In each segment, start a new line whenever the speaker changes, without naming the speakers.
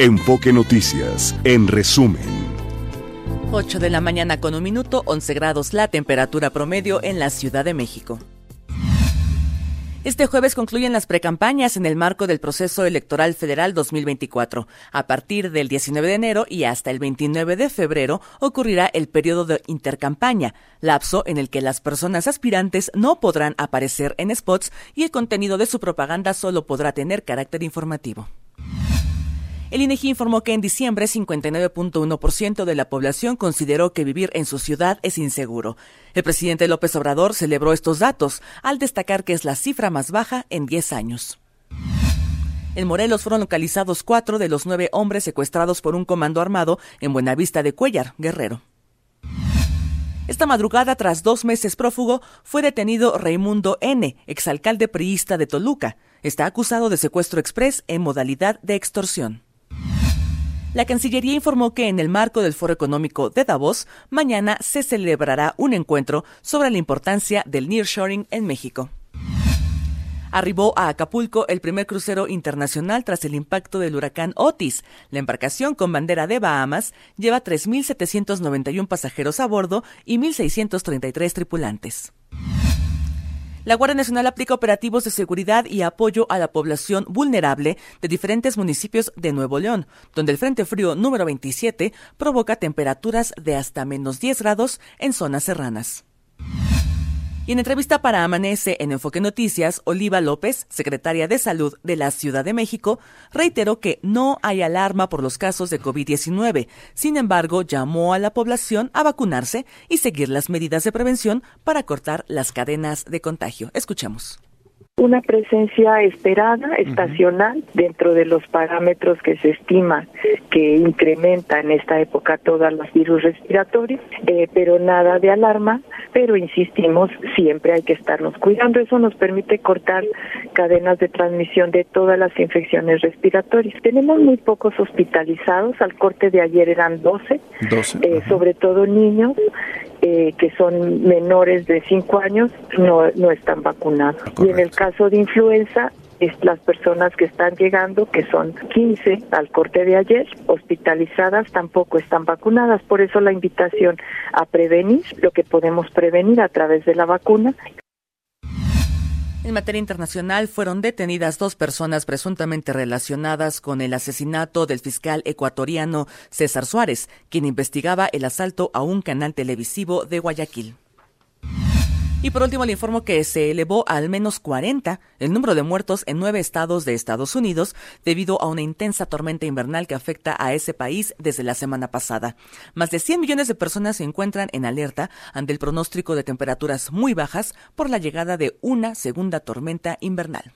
Enfoque Noticias, en resumen.
8 de la mañana con un minuto, 11 grados la temperatura promedio en la Ciudad de México. Este jueves concluyen las precampañas en el marco del proceso electoral federal 2024. A partir del 19 de enero y hasta el 29 de febrero ocurrirá el periodo de intercampaña, lapso en el que las personas aspirantes no podrán aparecer en spots y el contenido de su propaganda solo podrá tener carácter informativo. El INEGI informó que en diciembre 59.1% de la población consideró que vivir en su ciudad es inseguro. El presidente López Obrador celebró estos datos al destacar que es la cifra más baja en 10 años. En Morelos fueron localizados cuatro de los nueve hombres secuestrados por un comando armado en Buenavista de Cuellar, Guerrero. Esta madrugada, tras dos meses prófugo, fue detenido Raimundo N., exalcalde priista de Toluca. Está acusado de secuestro express en modalidad de extorsión. La Cancillería informó que en el marco del Foro Económico de Davos, mañana se celebrará un encuentro sobre la importancia del nearshoring en México. Arribó a Acapulco el primer crucero internacional tras el impacto del huracán Otis. La embarcación con bandera de Bahamas lleva 3.791 pasajeros a bordo y 1.633 tripulantes. La Guardia Nacional aplica operativos de seguridad y apoyo a la población vulnerable de diferentes municipios de Nuevo León, donde el Frente Frío número 27 provoca temperaturas de hasta menos 10 grados en zonas serranas. Y en entrevista para Amanece en Enfoque Noticias, Oliva López, secretaria de Salud de la Ciudad de México, reiteró que no hay alarma por los casos de COVID-19. Sin embargo, llamó a la población a vacunarse y seguir las medidas de prevención para cortar las cadenas de contagio. Escuchemos
una presencia esperada, estacional, dentro de los parámetros que se estima que incrementa en esta época todos los virus respiratorios, eh, pero nada de alarma, pero insistimos, siempre hay que estarnos cuidando. Eso nos permite cortar cadenas de transmisión de todas las infecciones respiratorias. Tenemos muy pocos hospitalizados, al corte de ayer eran 12, 12 eh, sobre todo niños, eh, que son menores de 5 años no, no están vacunados. Y en el caso de influenza, es las personas que están llegando, que son 15 al corte de ayer, hospitalizadas, tampoco están vacunadas. Por eso la invitación a prevenir lo que podemos prevenir a través de la vacuna
en materia internacional, fueron detenidas dos personas presuntamente relacionadas con el asesinato del fiscal ecuatoriano César Suárez, quien investigaba el asalto a un canal televisivo de Guayaquil. Y por último le informo que se elevó a al menos 40 el número de muertos en nueve estados de Estados Unidos debido a una intensa tormenta invernal que afecta a ese país desde la semana pasada. Más de 100 millones de personas se encuentran en alerta ante el pronóstico de temperaturas muy bajas por la llegada de una segunda tormenta invernal.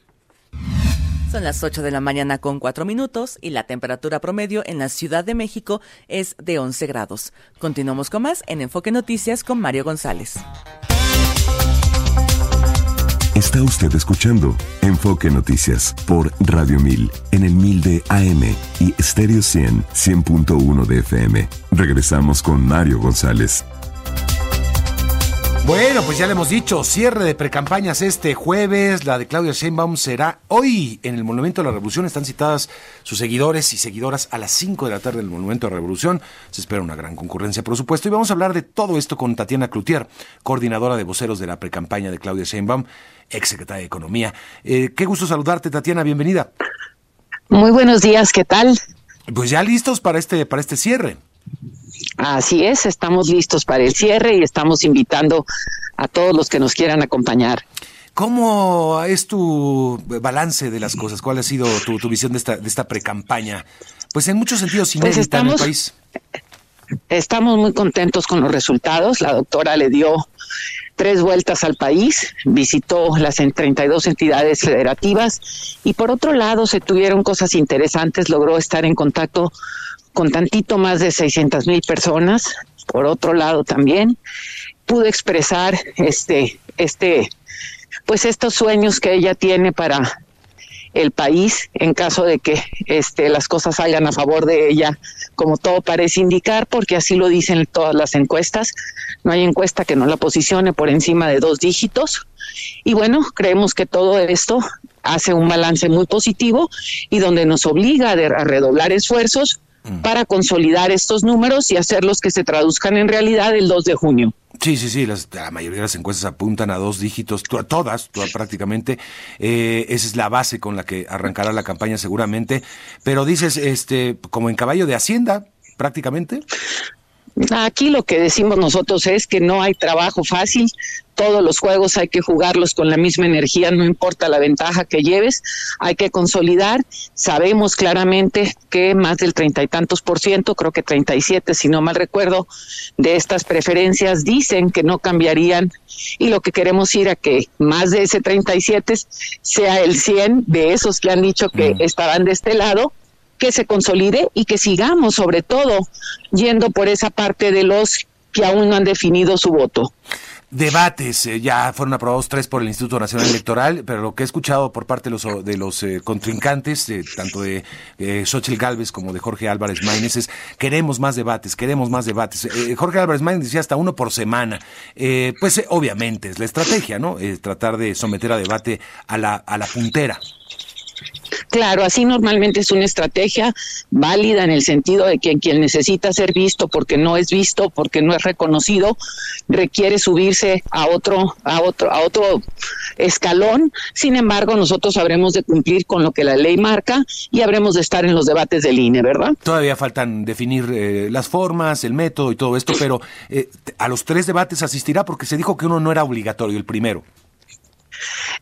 Son las 8 de la mañana con 4 minutos y la temperatura promedio en la Ciudad de México es de 11 grados. Continuamos con más en Enfoque Noticias con Mario González.
Está usted escuchando Enfoque Noticias por Radio 1000 en el 1000 de AM y Stereo 100 100.1 de FM. Regresamos con Mario González.
Bueno, pues ya le hemos dicho, cierre de precampañas este jueves, la de Claudia Sheinbaum será hoy en el Monumento de la Revolución, están citadas sus seguidores y seguidoras a las 5 de la tarde en el Monumento de la Revolución, se espera una gran concurrencia por supuesto y vamos a hablar de todo esto con Tatiana Cloutier, coordinadora de voceros de la precampaña de Claudia Sheinbaum, ex secretaria de Economía. Eh, qué gusto saludarte Tatiana, bienvenida.
Muy buenos días, ¿qué tal?
Pues ya listos para este, para este cierre.
Así es, estamos listos para el cierre y estamos invitando a todos los que nos quieran acompañar.
¿Cómo es tu balance de las cosas? ¿Cuál ha sido tu, visión de esta, de esta pre-campaña? Pues en muchos sentidos pues inédita en el país.
Estamos muy contentos con los resultados. La doctora le dio tres vueltas al país, visitó las 32 entidades federativas y por otro lado se tuvieron cosas interesantes, logró estar en contacto con tantito más de 600 mil personas. Por otro lado también pudo expresar este, este, pues estos sueños que ella tiene para el país en caso de que este, las cosas salgan a favor de ella, como todo parece indicar, porque así lo dicen todas las encuestas. No hay encuesta que no la posicione por encima de dos dígitos. Y bueno, creemos que todo esto hace un balance muy positivo y donde nos obliga a, redoblar esfuerzos. Para consolidar estos números y hacerlos que se traduzcan en realidad el 2 de junio.
Sí, sí, sí, la mayoría de las encuestas apuntan a dos dígitos, todas, todas prácticamente. Eh, esa es la base con la que arrancará la campaña seguramente. Pero dices, este, como en caballo de Hacienda, prácticamente.
Aquí lo que decimos nosotros es que no hay trabajo fácil, todos los juegos hay que jugarlos con la misma energía, no importa la ventaja que lleves, hay que consolidar. Sabemos claramente que más del treinta y tantos por ciento, creo que treinta y siete, si no mal recuerdo, de estas preferencias dicen que no cambiarían y lo que queremos ir a que más de ese treinta y siete sea el cien de esos que han dicho que mm. estarán de este lado que se consolide y que sigamos sobre todo yendo por esa parte de los que aún no han definido su voto.
Debates, eh, ya fueron aprobados tres por el Instituto Nacional Electoral, pero lo que he escuchado por parte de los, de los eh, contrincantes, tanto de eh, Xochitl Galvez como de Jorge Álvarez Maínez, es queremos más debates, queremos más debates. Eh, Jorge Álvarez Maínez decía hasta uno por semana. pues obviamente es la estrategia, ¿no? tratar de someter a debate a la, a la puntera.
Claro, así normalmente es una estrategia válida en el sentido de que quien necesita ser visto porque no es visto, porque no es reconocido, requiere subirse a otro, a otro, a otro escalón. Sin embargo, nosotros habremos de cumplir con lo que la ley marca y habremos de estar en los debates del INE, ¿verdad?
Todavía faltan definir eh, las formas, el método y todo esto, pero eh, a los tres debates asistirá porque se dijo que uno no era obligatorio, el primero.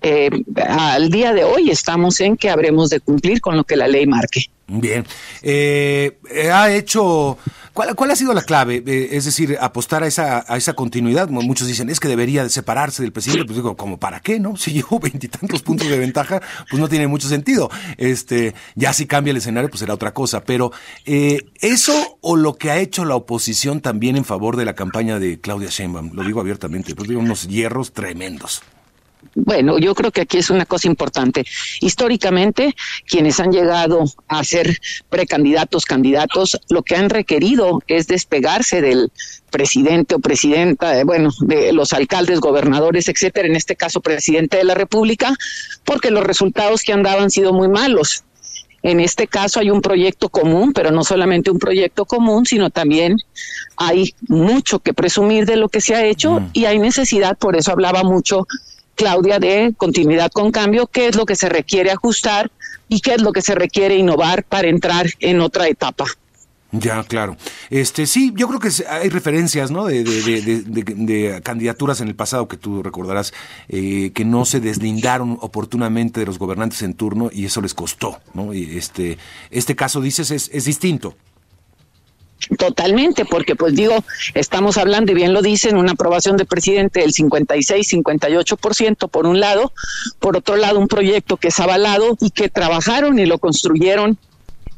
Eh, al día de hoy estamos en que habremos de cumplir con lo que la ley marque.
Bien. Eh, ha hecho. ¿Cuál, ha sido la clave? Eh, es decir, apostar a esa, a esa continuidad. Muchos dicen, es que debería de separarse del presidente. Pues digo, ¿como para qué, no? Si llevo veintitantos puntos de ventaja, pues no tiene mucho sentido. Este, ya si cambia el escenario, pues será otra cosa. Pero, ¿eso o lo que ha hecho la oposición también en favor de la campaña de Claudia Sheinbaum? Lo digo abiertamente, pues unos hierros tremendos.
Bueno, yo creo que aquí es una cosa importante. Históricamente, quienes han llegado a ser precandidatos, candidatos, lo que han requerido es despegarse del presidente o presidenta, eh, bueno, de los alcaldes, gobernadores, etcétera, en este caso presidente de la República, porque los resultados que han dado han sido muy malos. En este caso hay un proyecto común, pero no solamente un proyecto común, sino también hay mucho que presumir de lo que se ha hecho mm. y hay necesidad, por eso hablaba mucho Claudia, de continuidad con cambio, qué es lo que se requiere ajustar y qué es lo que se requiere innovar para entrar en otra etapa.
Ya, claro. Este, sí, yo creo que hay referencias, ¿no? De, de, candidaturas en el pasado que tú recordarás eh, que no se deslindaron oportunamente de los gobernantes en turno y eso les costó, ¿no? Y este, este caso dices es, es distinto.
Totalmente, porque pues digo, estamos hablando, y bien lo dicen, una aprobación de presidente del 56-58% por un lado, por otro lado un proyecto que es avalado y que trabajaron y lo construyeron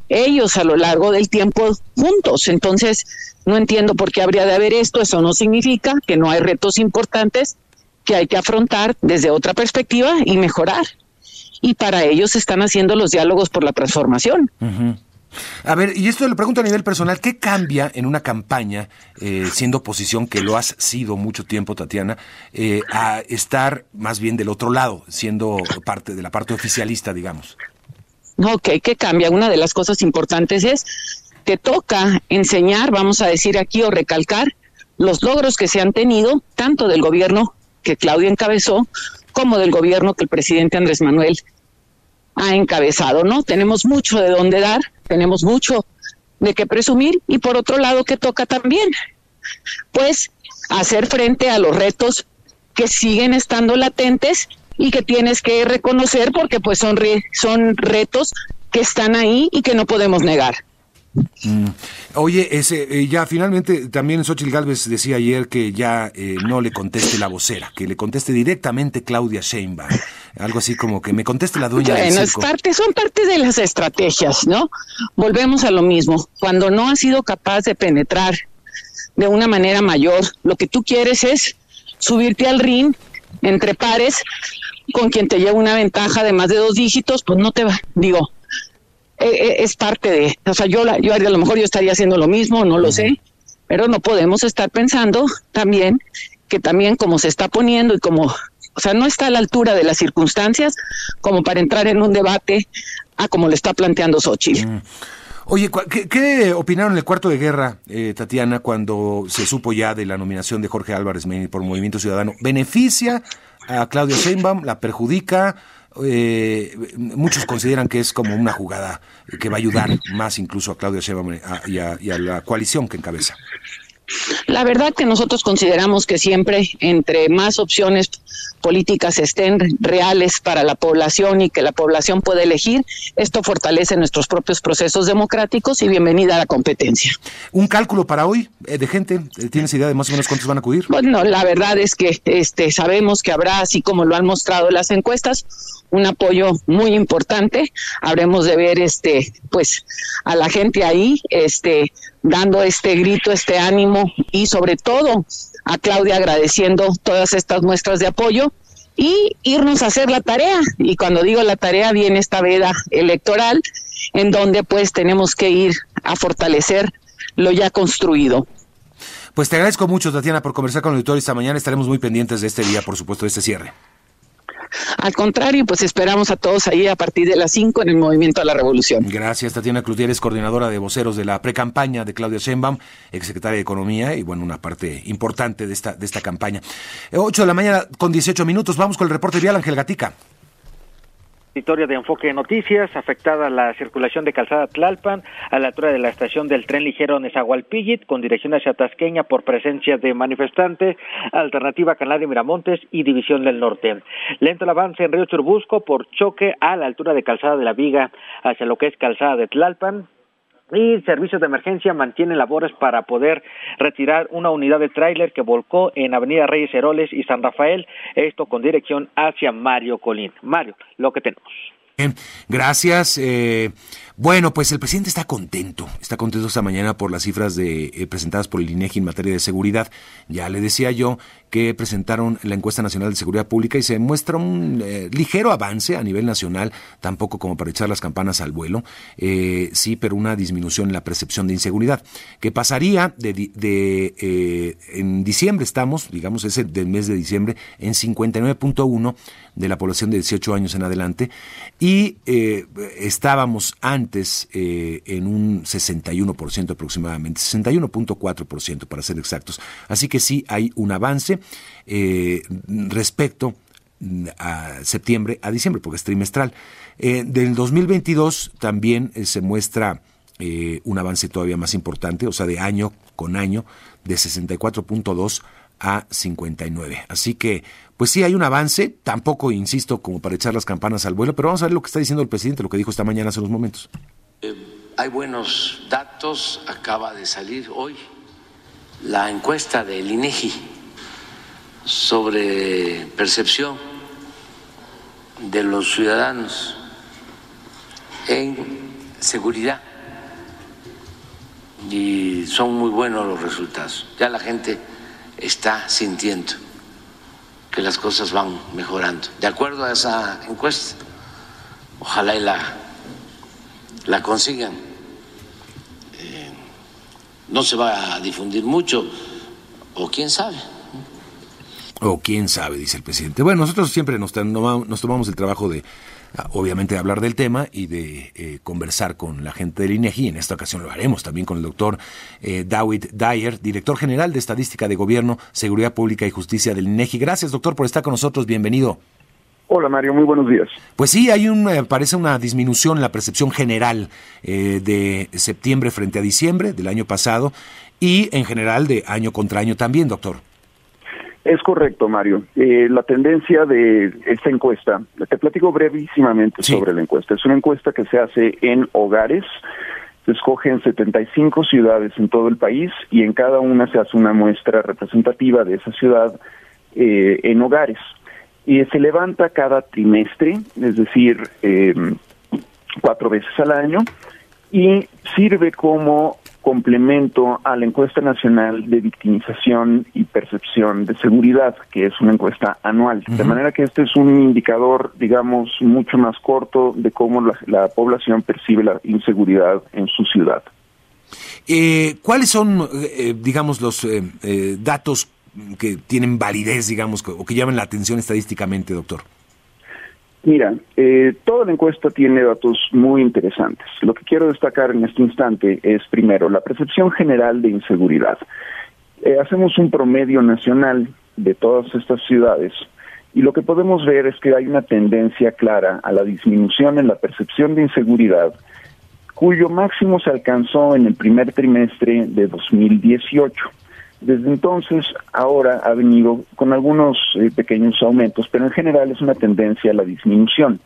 ellos a lo largo del tiempo juntos. Entonces, no entiendo por qué habría de haber esto, eso no significa que no hay retos importantes que hay que afrontar desde otra perspectiva y mejorar. Y para ellos están haciendo los diálogos por la transformación.
A ver, y esto lo pregunto a nivel personal, ¿qué cambia en una campaña, eh, siendo oposición, que lo has sido mucho tiempo, Tatiana, eh, a estar más bien del otro lado, siendo parte de la parte oficialista, digamos?
Ok, ¿qué cambia? Una de las cosas importantes es, te toca enseñar, vamos a decir aquí, o recalcar los logros que se han tenido, tanto del gobierno que Claudia encabezó, como del gobierno que el presidente Andrés Manuel ha encabezado, ¿no? Tenemos mucho de dónde dar, tenemos mucho de qué presumir y por otro lado que toca también, pues hacer frente a los retos que siguen estando latentes y que tienes que reconocer porque pues son, son retos que están ahí y que no podemos negar.
Mm. Oye, ese, eh, ya finalmente también Xochitl Galvez decía ayer que ya eh, no le conteste la vocera, que le conteste directamente Claudia Sheinbaum. Algo así como que me conteste la dueña del
circo. parte, son parte de las estrategias, ¿no? Volvemos a lo mismo. Cuando no has sido capaz de penetrar de una manera mayor, lo que tú quieres es subirte al ring entre pares con quien te lleva una ventaja de más de dos dígitos, pues no te va, digo, eh, eh, es parte de, o sea, yo, yo a lo mejor yo estaría haciendo lo mismo, no lo sé, pero no podemos estar pensando también que también como se está poniendo y como O sea, no está a la altura de las circunstancias como para entrar en un debate a como lo está planteando Xochitl. Mm.
Oye, ¿qué, opinaron en el cuarto de guerra, eh, Tatiana, cuando se supo ya de la nominación de Jorge Álvarez por Movimiento Ciudadano? ¿Beneficia a Claudia Sheinbaum? ¿La perjudica? Eh, muchos consideran que es como una jugada que va a ayudar más incluso a Claudia Sheinbaum y a la coalición que encabeza.
La verdad que nosotros consideramos que siempre entre más opciones políticas estén reales para la población y que la población pueda elegir, esto fortalece nuestros propios procesos democráticos y bienvenida a la competencia.
¿Un cálculo para hoy eh, de gente? Eh, ¿Tienes idea de más o menos cuántos van a acudir?
Bueno, la verdad es que este, sabemos que habrá, así como lo han mostrado las encuestas, un apoyo muy importante. Habremos de ver este pues a la gente ahí este dando este grito, este ánimo y sobre todo a Claudia agradeciendo todas estas muestras de apoyo y irnos a hacer la tarea. Y cuando digo la tarea viene esta veda electoral en donde pues tenemos que ir a fortalecer lo ya construido.
Pues te agradezco mucho, Tatiana, por conversar con el auditorio esta mañana. Estaremos muy pendientes de este día, por supuesto, de este cierre.
Al contrario, pues esperamos a todos ahí a partir de las 5 en el Movimiento a la Revolución.
Gracias, Tatiana Clutieres, coordinadora de voceros de la precampaña de Claudia Sheinbaum, exsecretaria de Economía y, bueno, una parte importante de esta, de esta campaña. 8 de la mañana con 18 minutos, vamos con el reporte vial, Ángel Gatica.
Historia de Enfoque de Noticias, afectada la circulación de Calzada Tlalpan a la altura de la estación del tren ligero Nezahualpillit con dirección hacia Tasqueña por presencia de manifestante, alternativa Canal de Miramontes y División del Norte. Lento el avance en Río Churbusco por choque a la altura de Calzada de la Viga hacia lo que es Calzada de Tlalpan, y servicios de emergencia mantienen labores para poder retirar una unidad de tráiler que volcó en Avenida Reyes Heroles y San Rafael, esto con dirección hacia Mario Colín. Mario, lo que tenemos.
gracias. Eh, bueno, pues el presidente está contento, está contento esta mañana por las cifras de, eh, presentadas por el INEGI en materia de seguridad. Ya le decía yo que presentaron la encuesta nacional de seguridad pública y se muestra un eh, ligero avance a nivel nacional, tampoco como para echar las campanas al vuelo, eh, sí, pero una disminución en la percepción de inseguridad, que pasaría de, de en diciembre estamos, digamos, ese del mes de diciembre, en 59.1 de la población de 18 años en adelante. Y estábamos antes eh, en un 61% aproximadamente, 61.4% para ser exactos. Así que sí hay un avance eh, respecto a septiembre a diciembre, porque es trimestral. Eh, del 2022 también se muestra un avance todavía más importante, o sea, de año con año, de 64.2 a 59. Así que, pues sí hay un avance, tampoco, insisto, como para echar las campanas al vuelo, pero vamos a ver lo que está diciendo el presidente, lo que dijo esta mañana hace unos momentos.
Eh, hay buenos datos, acaba de salir hoy la encuesta del INEGI sobre percepción de los ciudadanos en seguridad y son muy buenos los resultados. Ya la gente está sintiendo que las cosas van mejorando. De acuerdo a esa encuesta, ojalá y la, la consigan. Eh, no se va a difundir mucho, o quién sabe.
O quién sabe, dice el presidente. Bueno, nosotros siempre nos, nos tomamos el trabajo de obviamente de hablar del tema y de eh, conversar con la gente del INEGI. En esta ocasión lo haremos también con el doctor eh, David Dyer, director general de Estadística de Gobierno, Seguridad Pública y Justicia del INEGI. Gracias, doctor, por estar con nosotros. Bienvenido.
Hola Mario, muy buenos días.
Pues sí, hay un, eh, parece una disminución en la percepción general de septiembre frente a diciembre del año pasado y en general de año contra año también, doctor.
Es correcto, Mario. Eh, la tendencia de esta encuesta, te platico brevísimamente sobre la encuesta. Es una encuesta que se hace en hogares. Se escogen 75 ciudades en todo el país y en cada una se hace una muestra representativa de esa ciudad eh, en hogares. Y se levanta cada trimestre, es decir, eh, cuatro veces al año, y sirve como complemento a la encuesta nacional de victimización y percepción de seguridad, que es una encuesta anual. De manera que este es un indicador, digamos, mucho más corto de cómo la, población percibe la inseguridad en su ciudad.
Eh, ¿Cuáles son, eh, digamos, los eh, datos que tienen validez, digamos, o que llaman la atención estadísticamente, doctor?
Mira, eh, toda la encuesta tiene datos muy interesantes. Lo que quiero destacar en este instante es, primero, la percepción general de inseguridad. Eh, hacemos un promedio nacional de todas estas ciudades y lo que podemos ver es que hay una tendencia clara a la disminución en la percepción de inseguridad, cuyo máximo se alcanzó en el primer trimestre de 2018. Desde entonces, ahora ha venido con algunos eh, pequeños aumentos, pero en general es una tendencia a la disminución.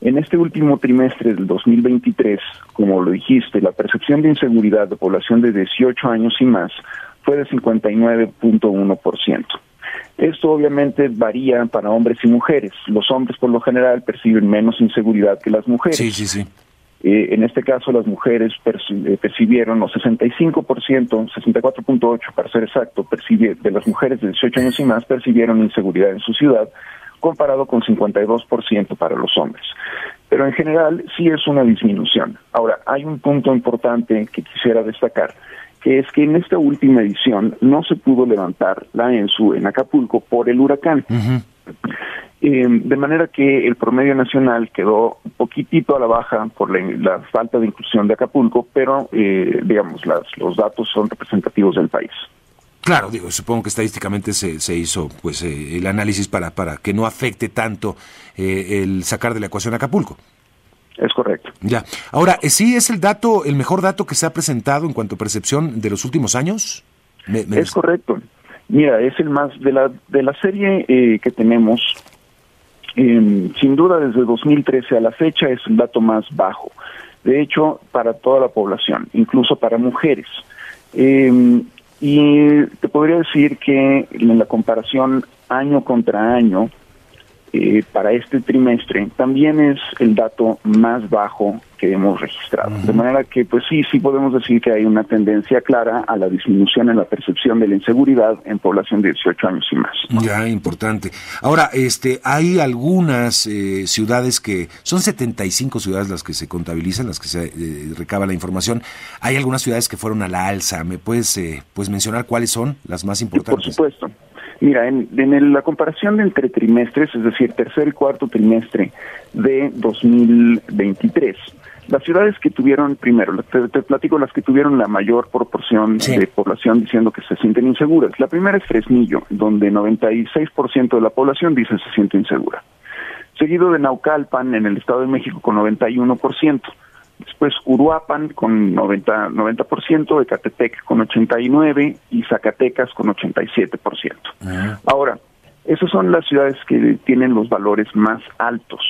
En este último trimestre del 2023, como lo dijiste, la percepción de inseguridad de población de 18 años y más fue de 59.1%. Esto obviamente varía para hombres y mujeres. Los hombres por lo general perciben menos inseguridad que las mujeres.
Sí, sí, sí.
Eh, en este caso, las mujeres eh, percibieron, los 65%, 64.8% para ser exacto, de las mujeres de 18 años y más percibieron inseguridad en su ciudad, comparado con 52% para los hombres. Pero en general sí es una disminución. Ahora, hay un punto importante que quisiera destacar, que es que en esta última edición no se pudo levantar la ENSU en Acapulco por el huracán. Eh, de manera que el promedio nacional quedó un poquitito a la baja por la, falta de inclusión de Acapulco, pero eh, digamos, las, los datos son representativos del país.
Claro, digo, supongo que estadísticamente se, se hizo pues eh, el análisis para, para que no afecte tanto el sacar de la ecuación Acapulco.
Es correcto.
Ya. Ahora, ¿sí es el dato, el mejor dato que se ha presentado en cuanto a percepción de los últimos años?
Es correcto. Mira, es el más de la de la serie que tenemos sin duda, desde 2013 a la fecha es el dato más bajo. De hecho, para toda la población, incluso para mujeres. Em, y te podría decir que en la comparación año contra año, eh, para este trimestre también es el dato más bajo que hemos registrado. De manera que, pues sí, sí podemos decir que hay una tendencia clara a la disminución en la percepción de la inseguridad en población de 18 años y más.
Ya, importante. Ahora, este, hay algunas eh, ciudades que, son 75 ciudades las que se contabilizan, las que se eh, recaba la información. Hay algunas ciudades que fueron a la alza. ¿Me puedes pues mencionar cuáles son las más importantes?
por supuesto. Mira, en, la comparación de entre trimestres, es decir, tercer y cuarto trimestre de 2023, las ciudades que tuvieron, primero, te, platico las que tuvieron la mayor proporción de población diciendo que se sienten inseguras. La primera es Fresnillo, donde 96% de la población dice se siente insegura. Seguido de Naucalpan, en el Estado de México, con 91% después Uruapan con 90, 90%, Ecatepec con 89% y Zacatecas con 87%. Ah. Ahora, esas son las ciudades que tienen los valores más altos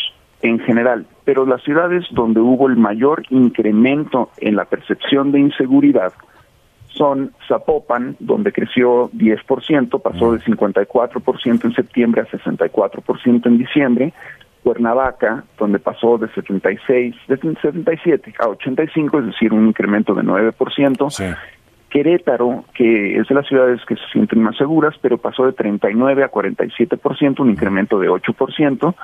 en general, pero las ciudades donde hubo el mayor incremento en la percepción de inseguridad son Zapopan, donde creció 10%, pasó de 54% en septiembre a 64% en diciembre, Cuernavaca, donde pasó de 76, de 77 a 85, es decir, un incremento de 9%. Querétaro, que es de las ciudades que se sienten más seguras, pero pasó de 39 a 47%, un incremento de 8%.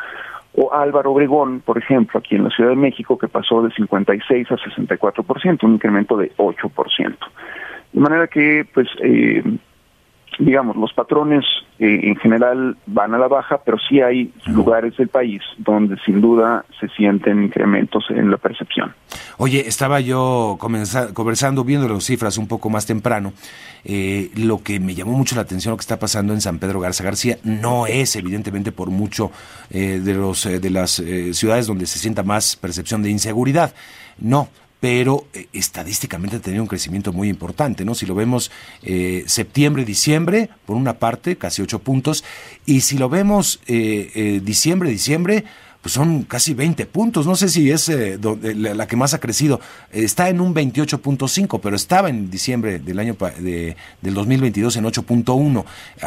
O Álvaro Obregón, por ejemplo, aquí en la Ciudad de México, que pasó de 56 a 64%, un incremento de 8%. De manera que, pues, eh, digamos, los patrones eh, en general van a la baja, pero sí hay lugares del país donde sin duda se sienten incrementos en la percepción.
Oye, estaba yo conversando, viendo las cifras un poco más temprano. Eh, lo que me llamó mucho la atención, lo que está pasando en San Pedro Garza García, no es evidentemente por mucho eh, de, los, de las ciudades donde se sienta más percepción de inseguridad. No, pero eh, estadísticamente ha tenido un crecimiento muy importante, ¿no? Si lo vemos eh, septiembre, diciembre, por una parte, casi ocho puntos, y si lo vemos eh, diciembre, diciembre, pues son casi 20 puntos. No sé si es eh, la, que más ha crecido. Está en un 28.5, pero estaba en diciembre del año de, del 2022 en 8.1.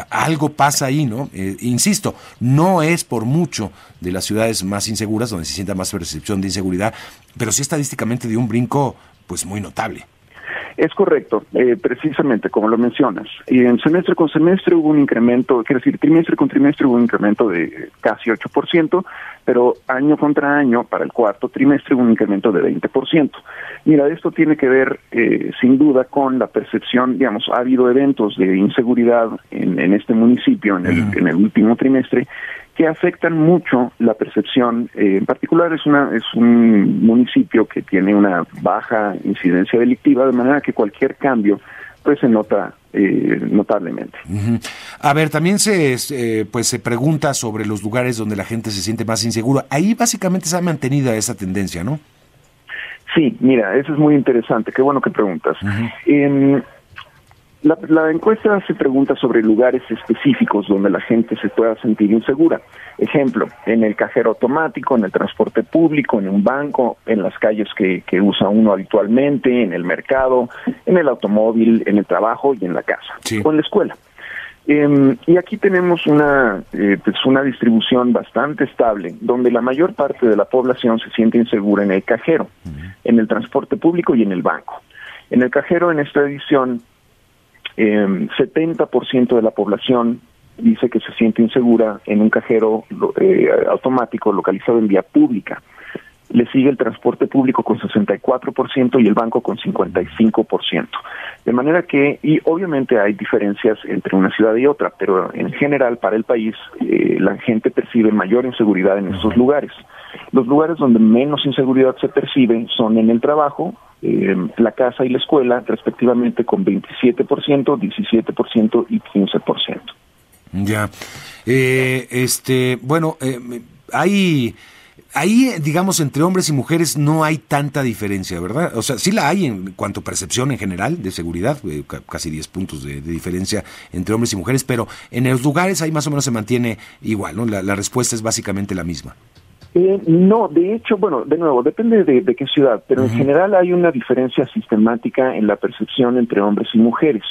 Algo pasa ahí, ¿no? Eh, insisto, no es por mucho de las ciudades más inseguras donde se sienta más percepción de inseguridad, pero sí estadísticamente de un brinco pues muy notable.
Es correcto, eh, precisamente como lo mencionas. Y en semestre con semestre hubo un incremento, quiero decir, trimestre con trimestre hubo un incremento de casi 8%, pero año contra año, para el cuarto trimestre, hubo un incremento de 20%. Mira, esto tiene que ver eh, sin duda con la percepción, digamos, ha habido eventos de inseguridad en, en este municipio en el, en el último trimestre que afectan mucho la percepción. Eh, en particular es una es un municipio que tiene una baja incidencia delictiva, de manera que cualquier cambio pues se nota eh, notablemente.
A ver, también se eh, pues se pregunta sobre los lugares donde la gente se siente más insegura. Ahí básicamente se ha mantenido esa tendencia, ¿no?
Sí, mira, eso es muy interesante. Qué bueno que preguntas. La, encuesta se pregunta sobre lugares específicos donde la gente se pueda sentir insegura. Ejemplo, en el cajero automático, en el transporte público, en un banco, en las calles que, usa uno habitualmente, en el mercado, en el automóvil, en el trabajo y en la casa, o en la escuela. Em, y aquí tenemos una, eh, pues una distribución bastante estable, donde la mayor parte de la población se siente insegura en el cajero, en el transporte público y en el banco. En el cajero, en esta edición, eh, 70% de la población dice que se siente insegura en un cajero eh, automático localizado en vía pública. Le sigue el transporte público con 64% y el banco con 55%. De manera que, y obviamente hay diferencias entre una ciudad y otra, pero en general para el país eh, la gente percibe mayor inseguridad en estos lugares. Los lugares donde menos inseguridad se percibe son en el trabajo, eh, la casa y la escuela, respectivamente con 27%, 17% y 15%.
Ya. Eh, este, bueno, eh, hay ahí, digamos, entre hombres y mujeres no hay tanta diferencia, ¿verdad? O sea, sí la hay en cuanto a percepción en general de seguridad, eh, casi 10 puntos de, diferencia entre hombres y mujeres, pero en los lugares ahí más o menos se mantiene igual, ¿no? La, respuesta es básicamente la misma.
Eh, no, de hecho, bueno, de nuevo, depende de, qué ciudad, pero en general hay una diferencia sistemática en la percepción entre hombres y mujeres.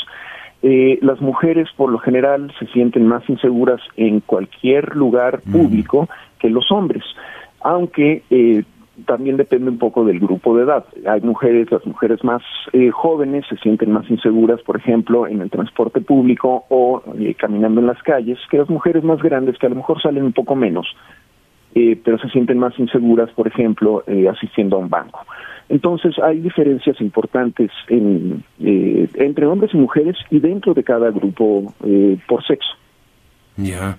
Eh, las mujeres, por lo general, se sienten más inseguras en cualquier lugar público que los hombres, aunque eh, también depende un poco del grupo de edad. Hay mujeres, las mujeres más jóvenes se sienten más inseguras, por ejemplo, en el transporte público o caminando en las calles, que las mujeres más grandes, que a lo mejor salen un poco menos, eh, pero se sienten más inseguras, por ejemplo, eh, asistiendo a un banco. Entonces hay diferencias importantes en, eh, entre hombres y mujeres y dentro de cada grupo por sexo.
Ya.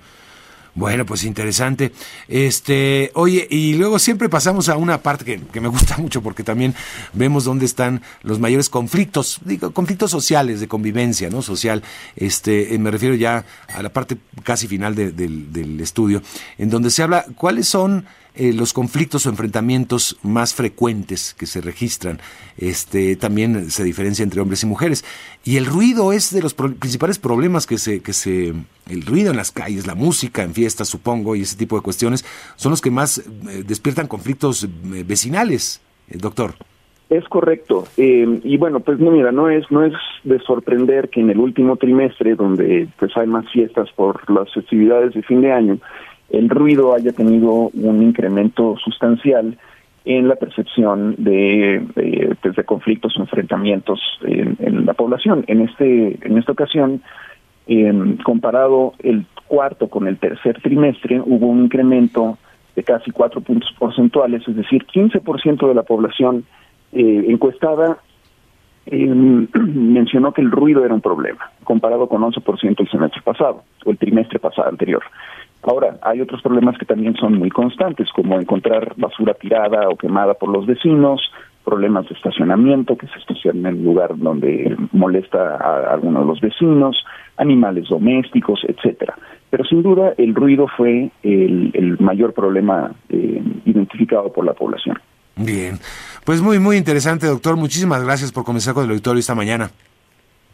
Bueno, pues interesante. Este, oye, y luego siempre pasamos a una parte que, me gusta mucho porque también vemos dónde están los mayores conflictos, digo, conflictos sociales, de convivencia, ¿no? Social. Este, eh, me refiero ya a la parte casi final del estudio, en donde se habla cuáles son eh, los conflictos o enfrentamientos más frecuentes que se registran. Este, también se diferencia entre hombres y mujeres. Y el ruido es de los principales problemas que se, que se, el ruido en las calles, la música en fiestas, supongo, y ese tipo de cuestiones, son los que más eh, despiertan conflictos eh, vecinales, doctor.
Es correcto. y bueno, pues no, mira, no es, no es de sorprender que en el último trimestre, donde pues hay más fiestas por las festividades de fin de año, el ruido haya tenido un incremento sustancial en la percepción de, de, pues, conflictos o enfrentamientos en, la población. En este en esta ocasión, comparado el cuarto con el tercer trimestre, hubo un incremento de casi cuatro puntos porcentuales, es decir, 15% de la población eh, encuestada em, mencionó que el ruido era un problema, comparado con 11% el semestre pasado, o el trimestre pasado anterior. Ahora, hay otros problemas que también son muy constantes, como encontrar basura tirada o quemada por los vecinos, problemas de estacionamiento, que se estaciona en un lugar donde molesta a algunos de los vecinos, animales domésticos, etcétera. Pero sin duda el ruido fue el, mayor problema eh, identificado por la población.
Bien, pues muy, muy interesante, doctor. Muchísimas gracias por comenzar con el auditorio esta mañana.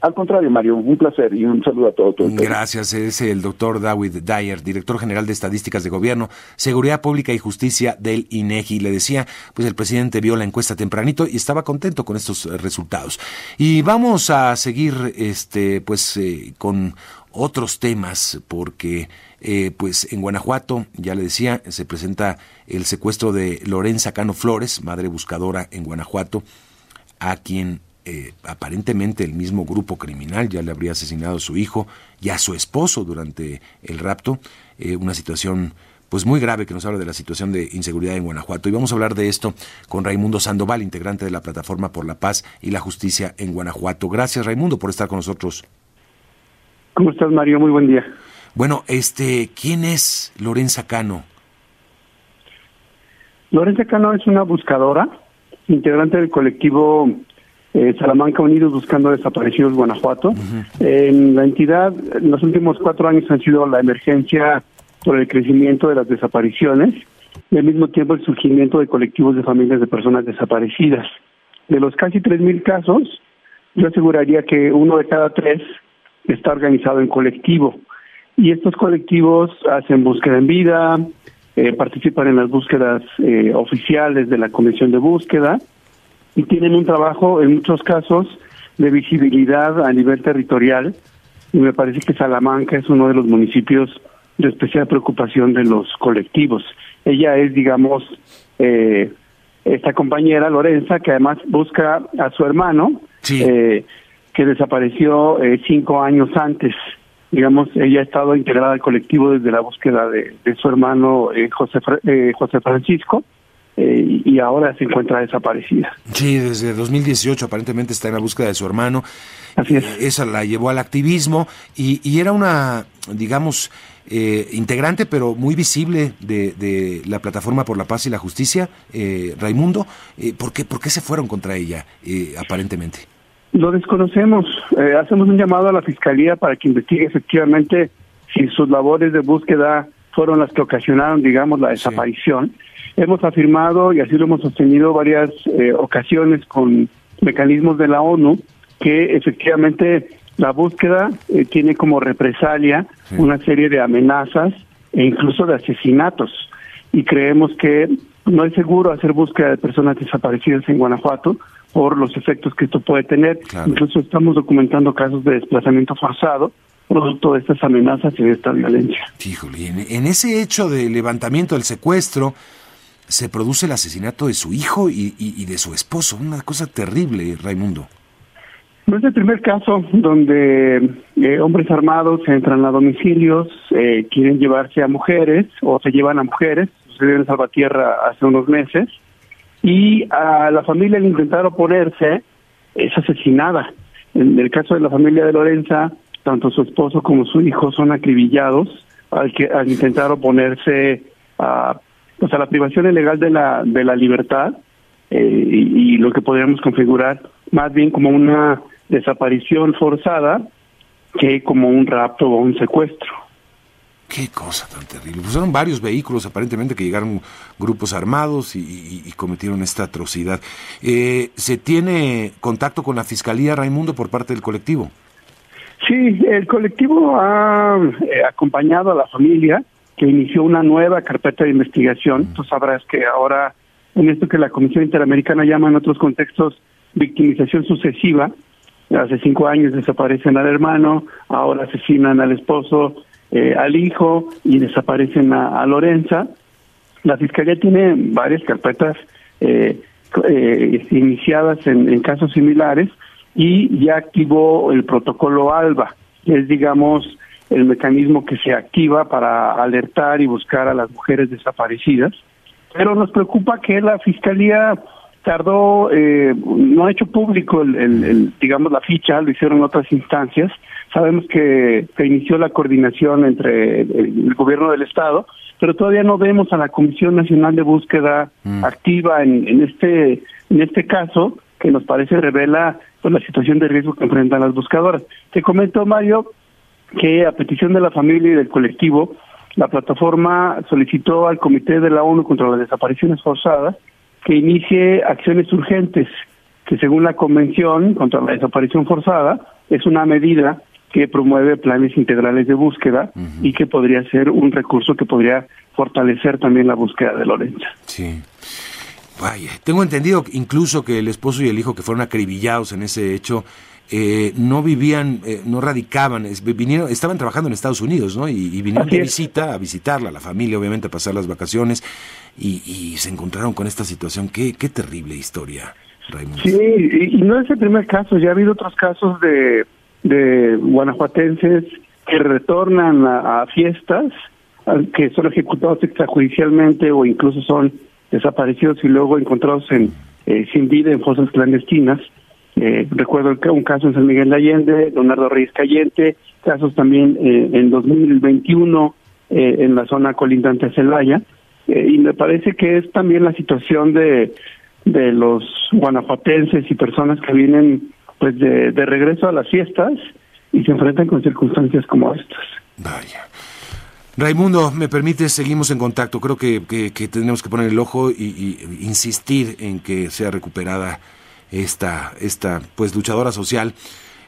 Al contrario, Mario, un placer y un saludo a todos.
Gracias, es el doctor David Dyer, director general de Estadísticas de Gobierno, Seguridad Pública y Justicia del INEGI. Le decía, pues el presidente vio la encuesta tempranito y estaba contento con estos eh, resultados. Y vamos a seguir, este, pues, eh, con otros temas, porque, eh, pues, en Guanajuato, ya le decía, se presenta el secuestro de Lorenza Cano Flores, madre buscadora en Guanajuato, a quien eh, aparentemente el mismo grupo criminal ya le habría asesinado a su hijo y a su esposo durante el rapto, eh, una situación pues muy grave que nos habla de la situación de inseguridad en Guanajuato. Y vamos a hablar de esto con Raimundo Sandoval, integrante de la Plataforma por la Paz y la Justicia en Guanajuato. Gracias, Raimundo, por estar con nosotros.
¿Cómo estás, Mario? Muy buen día.
Bueno, este, ¿quién es Lorenza Cano?
Lorenza Cano es una buscadora, integrante del colectivo eh, Salamanca Unidos Buscando Desaparecidos Guanajuato. En la entidad, en los últimos cuatro años han sido la emergencia por el crecimiento de las desapariciones y al mismo tiempo el surgimiento de colectivos de familias de personas desaparecidas. De los casi 3.000 casos, yo aseguraría que uno de cada tres está organizado en colectivo. Y estos colectivos hacen búsqueda en vida, eh, participan en las búsquedas eh, oficiales de la Comisión de Búsqueda y tienen un trabajo, en muchos casos, de visibilidad a nivel territorial. Y me parece que Salamanca es uno de los municipios de especial preocupación de los colectivos. Ella es, digamos, eh, esta compañera Lorenza, que además busca a su hermano, eh, que desapareció eh, cinco años antes. Digamos, ella ha estado integrada al colectivo desde la búsqueda de, su hermano José, José Francisco. Y ahora se encuentra desaparecida.
Sí, desde 2018 aparentemente está en la búsqueda de su hermano. Así es. esa la llevó al activismo y, y era una, digamos, eh, integrante, pero muy visible de, de, la Plataforma por la Paz y la Justicia, eh, Raimundo. Eh, ¿por, qué, ¿Por qué se fueron contra ella, eh, aparentemente?
Lo desconocemos. hacemos un llamado a la Fiscalía para que investigue efectivamente si sus labores de búsqueda fueron las que ocasionaron, digamos, la desaparición. Hemos afirmado, y así lo hemos sostenido varias ocasiones con mecanismos de la ONU, que efectivamente la búsqueda eh, tiene como represalia una serie de amenazas e incluso de asesinatos. Y creemos que no es seguro hacer búsqueda de personas desaparecidas en Guanajuato por los efectos que esto puede tener. Incluso estamos documentando casos de desplazamiento forzado producto de estas amenazas y de esta violencia.
Híjole, en, ese hecho de levantamiento del secuestro se produce el asesinato de su hijo y, y de su esposo. Una cosa terrible, Raimundo.
No es el primer caso donde eh, hombres armados entran a domicilios, eh, quieren llevarse a mujeres o se llevan a mujeres. Sucedió en Salvatierra hace unos meses. Y a la familia al intentar oponerse es asesinada. En el caso de la familia de Lorenza, tanto su esposo como su hijo son acribillados al, que, al intentar oponerse a, pues a la privación ilegal de la, de la libertad eh, y, y lo que podríamos configurar más bien como una desaparición forzada que como un rapto o un secuestro.
Qué cosa tan terrible. Pues eran varios vehículos aparentemente que llegaron grupos armados y, cometieron esta atrocidad. Eh, ¿Se tiene contacto con la Fiscalía, Raimundo, por parte del colectivo?
Sí, el colectivo ha eh, acompañado a la familia que inició una nueva carpeta de investigación. Tú sabrás que ahora, en esto que la Comisión Interamericana llama en otros contextos victimización sucesiva, hace cinco años desaparecen al hermano, ahora asesinan al esposo, eh, al hijo y desaparecen a, Lorenza. La fiscalía tiene varias carpetas eh, eh, iniciadas en, casos similares y ya activó el protocolo ALBA, que es, digamos, el mecanismo que se activa para alertar y buscar a las mujeres desaparecidas. Pero nos preocupa que la fiscalía tardó, eh, no ha hecho público el, digamos la ficha, lo hicieron otras instancias. Sabemos que se inició la coordinación entre el, gobierno del estado, pero todavía no vemos a la Comisión Nacional de Búsqueda mm. activa en, en este en este caso que nos parece revela pues, la situación de riesgo que enfrentan las buscadoras. Te comento Mario que a petición de la familia y del colectivo la plataforma solicitó al Comité de la ONU contra las Desapariciones Forzadas que inicie acciones urgentes, que según la Convención contra la Desaparición Forzada es una medida que promueve planes integrales de búsqueda y que podría ser un recurso que podría fortalecer también la búsqueda de Lorenza.
Sí. Vaya, tengo entendido incluso que el esposo y el hijo que fueron acribillados en ese hecho eh, no vivían, eh, no radicaban, vinieron, estaban trabajando en Estados Unidos, ¿no? Y, vinieron de visita, a visitarla, la familia, obviamente, a pasar las vacaciones, y, se encontraron con esta situación. Qué, qué terrible historia.
Sí, y, no es el primer caso, ya ha habido otros casos de, de guanajuatenses que retornan a, fiestas, que son ejecutados extrajudicialmente o incluso son desaparecidos y luego encontrados en, eh, sin vida en fosas clandestinas. Eh, recuerdo un caso en San Miguel de Allende, Leonardo Reyes Cayente, casos también eh, en 2021 eh, en la zona colindante a Celaya. y me parece que es también la situación de, de los guanajuatenses y personas que vienen pues de, de regreso a las fiestas y se enfrentan con circunstancias como estas.
Vaya. Raimundo, me permite, seguimos en contacto. Creo que, que, tenemos que poner el ojo y, insistir en que sea recuperada esta, esta pues luchadora social.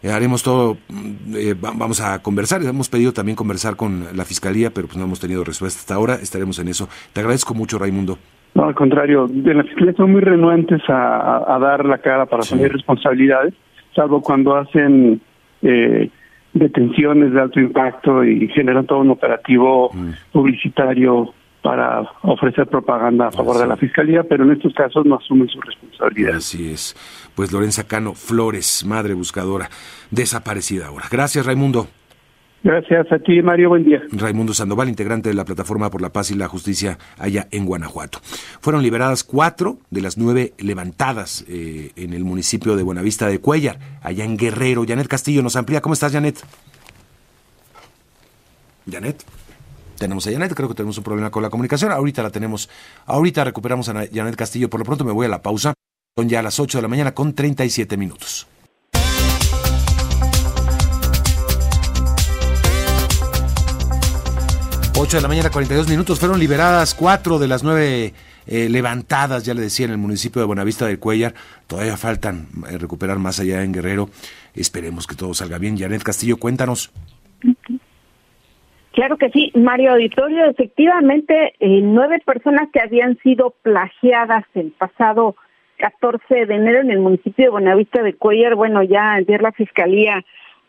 Eh, haremos todo, mm, eh, vamos a conversar. Hemos pedido también conversar con la fiscalía, pero pues no hemos tenido respuesta hasta ahora. Estaremos en eso. Te agradezco mucho, Raimundo.
No, al contrario, de la fiscalía son muy renuentes a, dar la cara para asumir responsabilidades, salvo cuando hacen eh, detenciones de alto impacto y generan todo un operativo mm. publicitario para ofrecer propaganda a favor de la fiscalía, pero en estos casos no asumen su responsabilidad.
Así es. Pues Lorenza Cano Flores, madre buscadora, desaparecida ahora. Gracias, Raimundo.
Gracias a ti, Mario. Buen día.
Raimundo Sandoval, integrante de la Plataforma por la Paz y la Justicia allá en Guanajuato. Fueron liberadas cuatro de las nueve levantadas eh, en el municipio de Buenavista de Cuellar, allá en Guerrero. Janet Castillo nos amplía. ¿Cómo estás, Janet? Janet. Tenemos a Janet, creo que tenemos un problema con la comunicación. Ahorita la tenemos. Ahorita recuperamos a Janet Castillo. Por lo pronto me voy a la pausa. Son ya las 8 de la mañana con 37 minutos. 8 de la mañana, 42 minutos. Fueron liberadas cuatro de las nueve eh, levantadas, ya le decía, en el municipio de Buenavista del Cuellar. Todavía faltan eh, recuperar más allá en Guerrero. Esperemos que todo salga bien. Janet Castillo, cuéntanos.
Claro que sí, Mario Auditorio. Efectivamente, eh, nueve personas que habían sido plagiadas el pasado 14 de enero en el municipio de Buenavista de Cuellar. Bueno, ya ayer la Fiscalía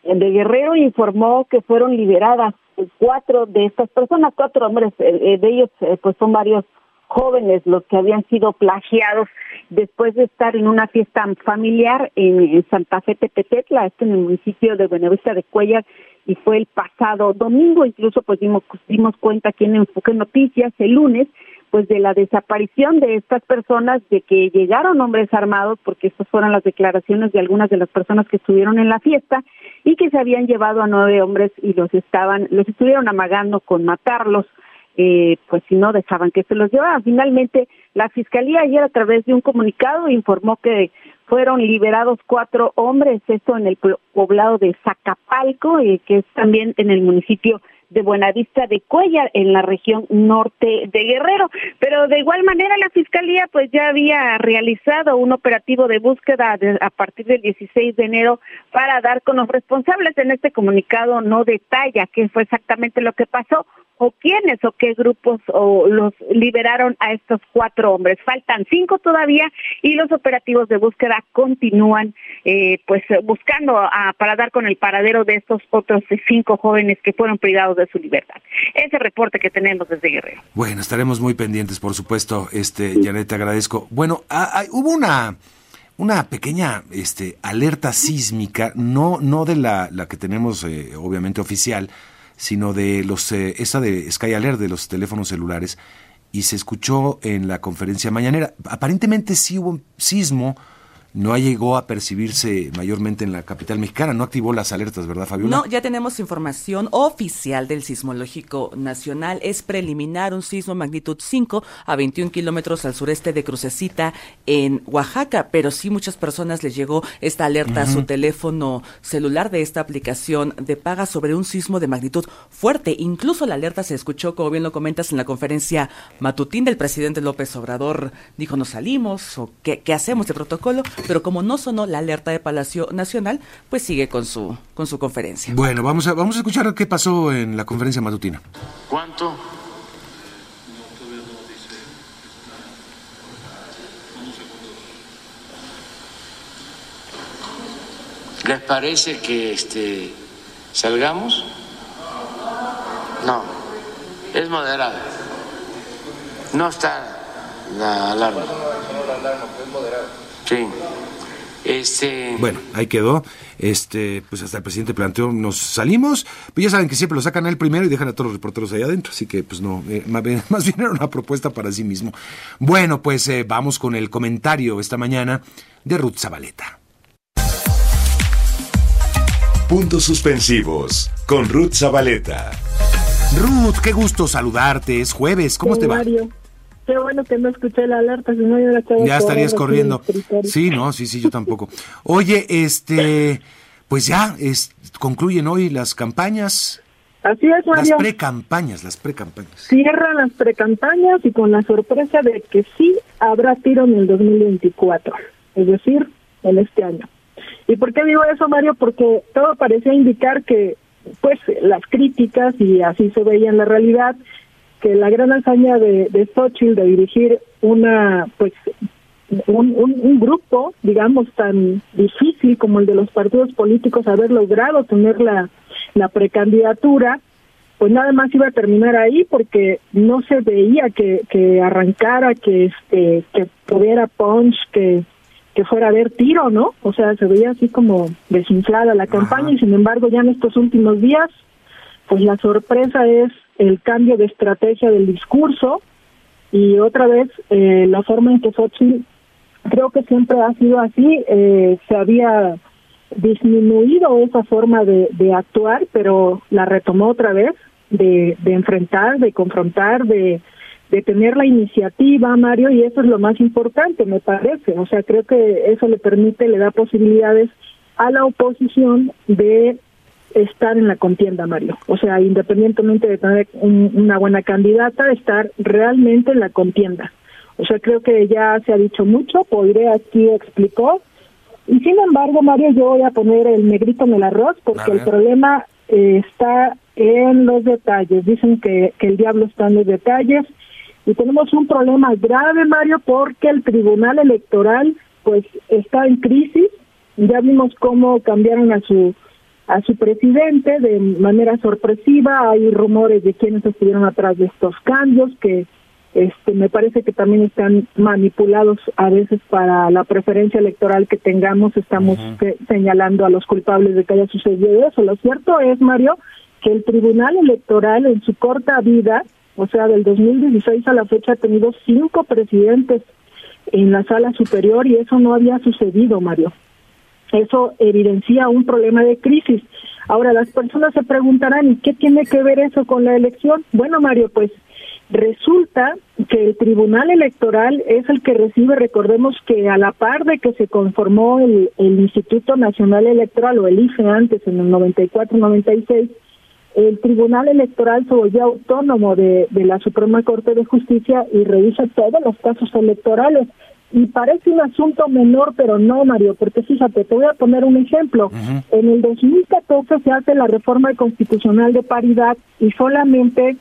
de Guerrero informó que fueron liberadas cuatro de estas personas, cuatro hombres, eh, eh, de ellos eh, pues son varios jóvenes los que habían sido plagiados después de estar en una fiesta familiar en, Santa Fe Tepetetla, esto en el municipio de Buenavista de Cuellar, y fue el pasado domingo, incluso pues dimos, dimos cuenta aquí en Enfoque Noticias el lunes, pues de la desaparición de estas personas, de que llegaron hombres armados, porque estas fueron las declaraciones de algunas de las personas que estuvieron en la fiesta, y que se habían llevado a nueve hombres y los estaban, los estuvieron amagando con matarlos, eh, pues si no dejaban que se los llevaran. Finalmente, la fiscalía ayer a través de un comunicado informó que fueron liberados cuatro hombres, esto en el poblado de Zacapalco, eh, que es también en el municipio de Buenavista de Cuellar en la región norte de Guerrero. Pero de igual manera la Fiscalía pues ya había realizado un operativo de búsqueda a partir del 16 de enero para dar con los responsables. En este comunicado no detalla qué fue exactamente lo que pasó, o quiénes o qué grupos o los liberaron a estos cuatro hombres. Faltan cinco todavía y los operativos de búsqueda continúan eh, pues buscando para dar con el paradero de estos otros cinco jóvenes que fueron privados de su libertad. Ese reporte que tenemos desde Guerrero.
Bueno, estaremos muy pendientes, por supuesto, este Janet, te agradezco. Bueno, hubo una una pequeña este, alerta sísmica, no, no de la, la que tenemos eh, obviamente oficial, sino de los eh, esa de Sky Alert de los teléfonos celulares y se escuchó en la conferencia mañanera. Aparentemente sí hubo un sismo no llegó a percibirse mayormente en la capital mexicana, no activó las alertas, ¿verdad, Fabiola?
No, ya tenemos información oficial del Sismológico Nacional. Es preliminar un sismo magnitud 5 a 21 kilómetros al sureste de Crucecita en Oaxaca, pero sí muchas personas les llegó esta alerta a su teléfono celular de esta aplicación de paga sobre un sismo de magnitud fuerte. Incluso la alerta se escuchó, como bien lo comentas, en la conferencia matutín del presidente López Obrador. Dijo, ¿nos salimos o qué, qué hacemos de protocolo? Pero como no sonó la alerta de Palacio Nacional, pues sigue con su, con su conferencia.
Bueno, vamos a, vamos a escuchar qué pasó en la conferencia matutina.
¿Cuánto? ¿Les parece que este salgamos? No, es moderada. No está la alarma. No, no, la alarma, es moderada. Sí. Este...
Bueno, ahí quedó. Este, pues hasta el presidente planteó, nos salimos, pues ya saben que siempre lo sacan a él primero y dejan a todos los reporteros ahí adentro, así que pues no, eh, más, bien, era una propuesta para sí mismo. Bueno, pues eh, vamos con el comentario esta mañana de Ruth Zabaleta.
Puntos suspensivos con Ruth Zabaleta.
Ruth, qué gusto saludarte, es jueves, ¿cómo te va?
Qué bueno que no escuché la alerta, si no yo la
Ya estarías corriendo. Sí, no, sí, sí, yo tampoco. Oye, este, pues ya es, concluyen hoy las campañas.
Así es, Mario.
Las precampañas, las precampañas.
Cierran las precampañas y con la sorpresa de que sí habrá tiro en el 2024, es decir, en este año. ¿Y por qué digo eso, Mario? Porque todo parecía indicar que, pues, las críticas, y así se veía en la realidad, que la gran hazaña de, de Xochitl de dirigir una, pues, un, un, grupo, digamos, tan difícil como el de los partidos políticos, haber logrado tener la, la precandidatura, pues nada más iba a terminar ahí porque no se veía que, que arrancara, que este, que tuviera punch, que, que fuera a haber tiro, ¿no? O sea, se veía así como desinflada la campaña y sin embargo ya en estos últimos días, pues la sorpresa es el cambio de estrategia del discurso y otra vez eh, la forma en que Xochitl creo que siempre ha sido así, eh, se había disminuido esa forma de, de, actuar, pero la retomó otra vez, de, de enfrentar, de confrontar, de, de tener la iniciativa, Mario, y eso es lo más importante, me parece. O sea, creo que eso le permite, le da posibilidades a la oposición de estar en la contienda, Mario. O sea, independientemente de tener una buena candidata, estar realmente en la contienda. O sea, creo que ya se ha dicho mucho, Podré aquí explicó. Y sin embargo, Mario, yo voy a poner el negrito en el arroz porque el problema eh, está en los detalles. Dicen que, que el diablo está en los detalles. Y tenemos un problema grave, Mario, porque el Tribunal Electoral pues está en crisis. Ya vimos cómo cambiaron a su a su presidente de manera sorpresiva. Hay rumores de quienes estuvieron atrás de estos cambios que este me parece que también están manipulados a veces para la preferencia electoral que tengamos. Estamos señalando a los culpables de que haya sucedido eso. Lo cierto es, Mario, que el Tribunal Electoral en su corta vida, o sea, del 2016 a la fecha, ha tenido cinco presidentes en la sala superior y eso no había sucedido, Mario. Eso evidencia un problema de crisis. Ahora, las personas se preguntarán, ¿y qué tiene que ver eso con la elección? Bueno, Mario, pues resulta que el Tribunal Electoral es el que recibe, recordemos que a la par de que se conformó el, Instituto Nacional Electoral o el IFE antes, en el 94-96, el Tribunal Electoral se volvió autónomo de, de la Suprema Corte de Justicia y revisa todos los casos electorales. Y parece un asunto menor, pero no, Mario, porque fíjate, te voy a poner un ejemplo. En el 2014 se hace la reforma constitucional de paridad y solamente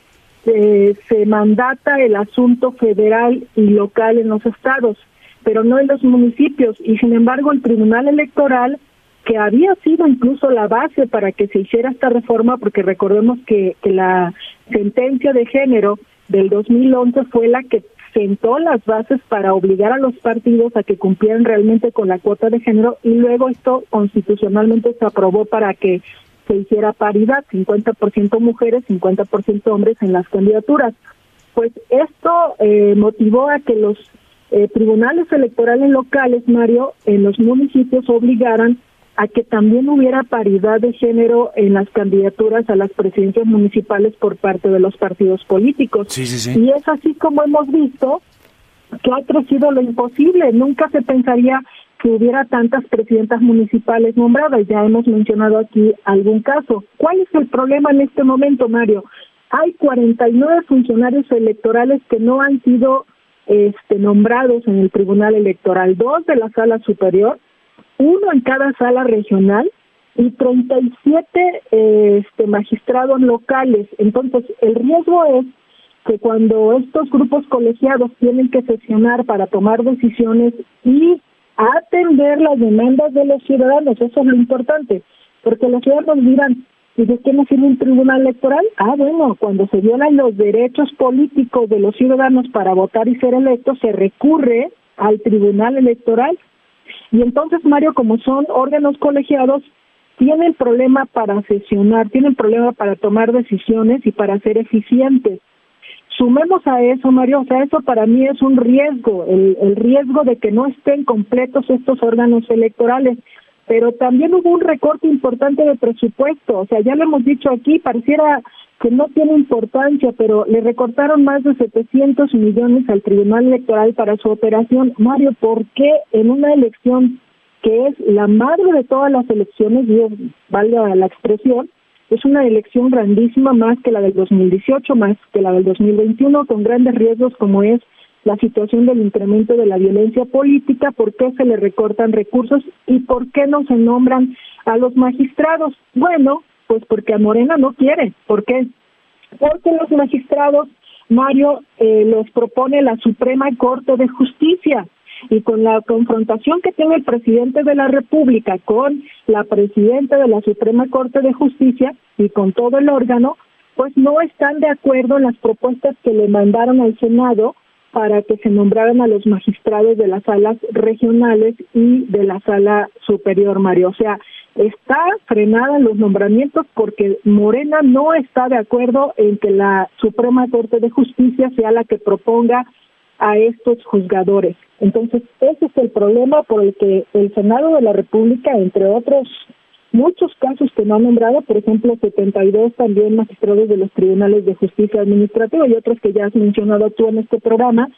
eh, se mandata el asunto federal y local en los estados, pero no en los municipios. Y sin embargo, el Tribunal Electoral, que había sido incluso la base para que se hiciera esta reforma, porque recordemos que, que la sentencia de género del 2011 fue la que sentó las bases para obligar a los partidos a que cumplieran realmente con la cuota de género y luego esto constitucionalmente se aprobó para que se hiciera paridad, 50% mujeres, 50% hombres en las candidaturas. Pues esto eh, motivó a que los eh, tribunales electorales locales, Mario, en los municipios obligaran a que también hubiera paridad de género en las candidaturas a las presidencias municipales por parte de los partidos políticos. Y es así como hemos visto que ha crecido lo imposible. Nunca se pensaría que hubiera tantas presidentas municipales nombradas. Ya hemos mencionado aquí algún caso. ¿Cuál es el problema en este momento, Mario? Hay 49 funcionarios electorales que no han sido este, nombrados en el Tribunal Electoral, dos de la Sala Superior uno en cada sala regional y 37 este, magistrados locales. Entonces, el riesgo es que cuando estos grupos colegiados tienen que sesionar para tomar decisiones y atender las demandas de los ciudadanos, eso es lo importante, porque los ciudadanos dirán, ¿y de qué nos sirve un tribunal electoral? Ah, bueno, cuando se violan los derechos políticos de los ciudadanos para votar y ser electos, se recurre al tribunal electoral Y entonces, Mario, como son órganos colegiados, tienen problema para sesionar, tienen problema para tomar decisiones y para ser eficientes. Sumemos a eso, Mario, o sea, eso para mí es un riesgo, el, el riesgo de que no estén completos estos órganos electorales pero también hubo un recorte importante de presupuesto, o sea, ya lo hemos dicho aquí, pareciera que no tiene importancia, pero le recortaron más de 700 millones al Tribunal Electoral para su operación. Mario, ¿por qué en una elección que es la madre de todas las elecciones, Dios valga la expresión, es una elección grandísima más que la del 2018, más que la del 2021, con grandes riesgos como es la situación del incremento de la violencia política, por qué se le recortan recursos y por qué no se nombran a los magistrados. Bueno, pues porque a Morena no quiere. ¿Por qué? Porque los magistrados, Mario, eh, los propone la Suprema Corte de Justicia y con la confrontación que tiene el presidente de la República con la presidenta de la Suprema Corte de Justicia y con todo el órgano, pues no están de acuerdo en las propuestas que le mandaron al Senado para que se nombraran a los magistrados de las salas regionales y de la sala superior, Mario. O sea, está frenada en los nombramientos porque Morena no está de acuerdo en que la Suprema Corte de Justicia sea la que proponga a estos juzgadores. Entonces, ese es el problema por el que el Senado de la República, entre otros muchos casos que no han nombrado, por ejemplo, 72 también magistrados de los tribunales de justicia administrativa y otros que ya has mencionado tú en este programa,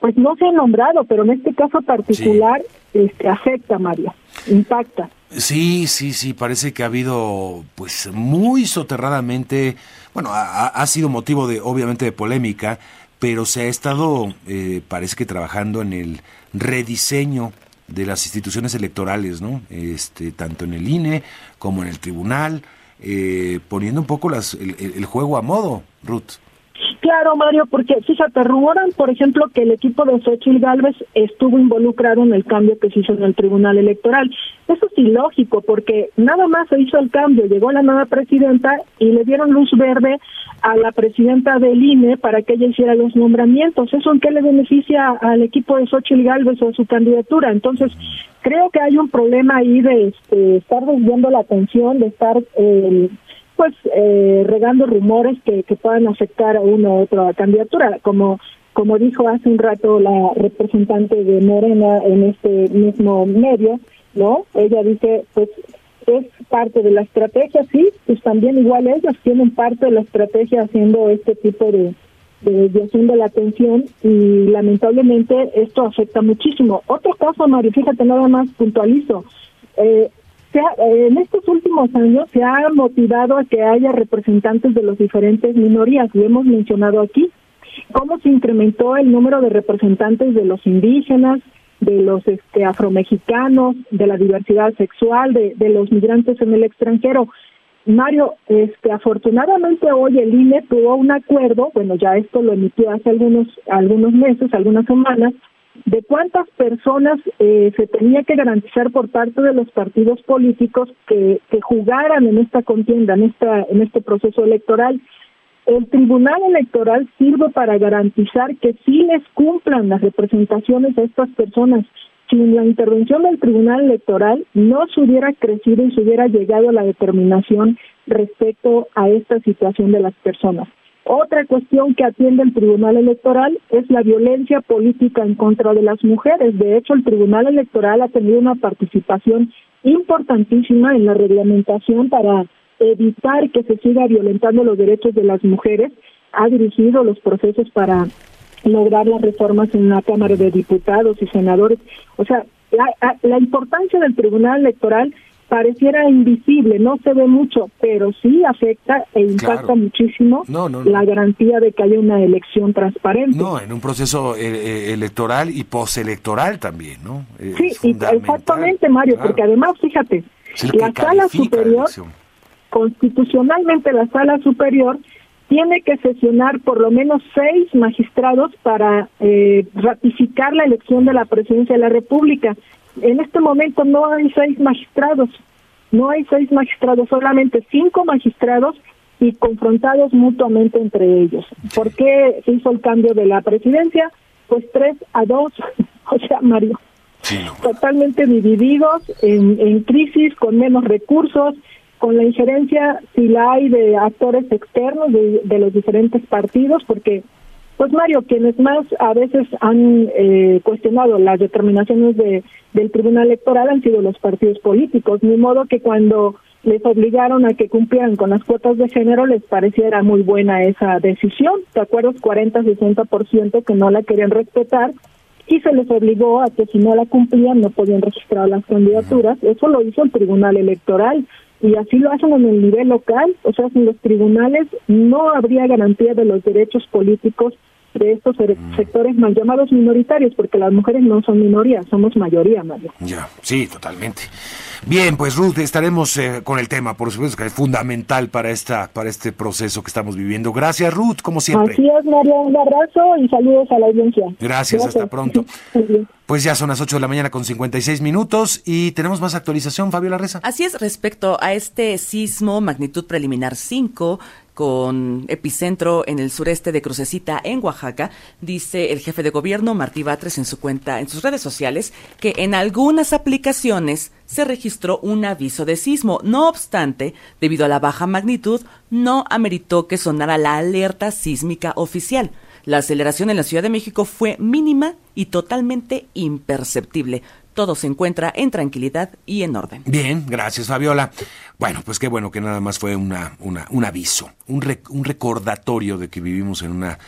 pues no se han nombrado, pero en este caso particular este, afecta, Mario, impacta.
Sí, sí, sí, parece que ha habido, pues muy soterradamente, bueno, ha, sido motivo de, obviamente, de polémica, pero se ha estado, eh, parece que trabajando en el rediseño de las instituciones electorales, ¿no? Este, tanto en el INE como en el tribunal, eh, poniendo un poco las, el, juego a modo, Ruth.
Claro, Mario, porque fíjate, rumoran, por ejemplo, que el equipo de Xochitl Galvez estuvo involucrado en el cambio que se hizo en el Tribunal Electoral. Eso es ilógico, porque nada más se hizo el cambio, llegó la nueva presidenta y le dieron luz verde a la presidenta del INE para que ella hiciera los nombramientos. ¿Eso en qué le beneficia al equipo de Xochitl Galvez o su candidatura? Entonces, creo que hay un problema ahí de este, estar desviando la atención, de estar eh, pues eh, regando rumores que, que puedan afectar a una u otra candidatura, como como dijo hace un rato la representante de Morena en este mismo medio, ¿no? Ella dice, pues es parte de la estrategia, sí, pues también igual ellos tienen parte de la estrategia haciendo este tipo de, de la atención y lamentablemente esto afecta muchísimo. Otro caso, Mario, fíjate nada más puntualizo. Eh, en estos últimos años se ha motivado a que haya representantes de las diferentes minorías, lo hemos mencionado aquí, cómo se incrementó el número de representantes de los indígenas, de los este, afromexicanos, de la diversidad sexual, de, de los migrantes en el extranjero. Mario, este, afortunadamente hoy el INE tuvo un acuerdo, bueno, ya esto lo emitió hace algunos, algunos meses, algunas semanas, de cuántas personas eh, se tenía que garantizar por parte de los partidos políticos que, jugaran en esta contienda, en, esta, en este proceso electoral. El Tribunal Electoral sirve para garantizar que sí les cumplan las representaciones de estas personas. Sin la intervención del Tribunal Electoral no se hubiera crecido y se hubiera llegado a la determinación respecto a esta situación de las personas. Otra cuestión que atiende el Tribunal Electoral es la violencia política en contra de las mujeres. De hecho, el Tribunal Electoral ha tenido una participación importantísima en la reglamentación para evitar que se siga violentando los derechos de las mujeres. Ha dirigido los procesos para lograr las reformas en la Cámara de Diputados y Senadores. O sea, la, importancia del Tribunal Electoral pareciera invisible, no se ve mucho, pero sí afecta e impacta muchísimo la garantía de que haya una elección transparente.
No, en un proceso eh, eh, electoral y postelectoral también, ¿no?
sí, exactamente, Mario, porque además, fíjate, la sala superior, constitucionalmente la sala superior tiene que sesionar por lo menos seis magistrados para eh, ratificar la elección de la presidencia de la República en este momento no hay seis magistrados, no hay seis magistrados, solamente cinco magistrados y confrontados mutuamente entre ellos. ¿Por qué se hizo el cambio de la presidencia? Pues tres a dos, o sea, Mario. totalmente divididos, en, en crisis, con menos recursos, con la injerencia, si la hay, de actores externos de, de los diferentes partidos, porque pues Mario, quienes más a veces han eh, cuestionado las determinaciones de, del Tribunal Electoral han sido los partidos políticos, ni modo que cuando les obligaron a que cumplieran con las cuotas de género les pareciera muy buena esa decisión. ¿Te acuerdas? 40-60% que no la querían respetar y se les obligó a que si no la cumplían no podían registrar las candidaturas. Eso lo hizo el Tribunal Electoral y así lo hacen en el nivel local, o sea, sin los tribunales no habría garantía de los derechos políticos de estos mm. sectores mal llamados minoritarios, porque las mujeres no son minoría, somos mayoría, Mario.
Ya, sí, totalmente. Bien, pues Ruth, estaremos eh, con el tema, por supuesto que es fundamental para esta para este proceso que estamos viviendo. Gracias, Ruth, como siempre.
Así es, Mario, un abrazo y saludos a la audiencia.
Gracias, hasta pronto. Pues ya son las 8 de la mañana con 56 minutos y tenemos más actualización, Fabiola Reza.
Así es, respecto a este sismo magnitud preliminar 5 con epicentro en el sureste de Crucecita, en Oaxaca, dice el jefe de gobierno Martí Batres en su cuenta, en sus redes sociales, que en algunas aplicaciones se registró un aviso de sismo. No obstante, debido a la baja magnitud, no ameritó que sonara la alerta sísmica oficial. La aceleración en la Ciudad de México fue mínima y totalmente imperceptible todo se encuentra en tranquilidad y en orden.
Bien, gracias Fabiola. Bueno, pues qué bueno que nada más fue una, un aviso, un, un recordatorio de que vivimos en una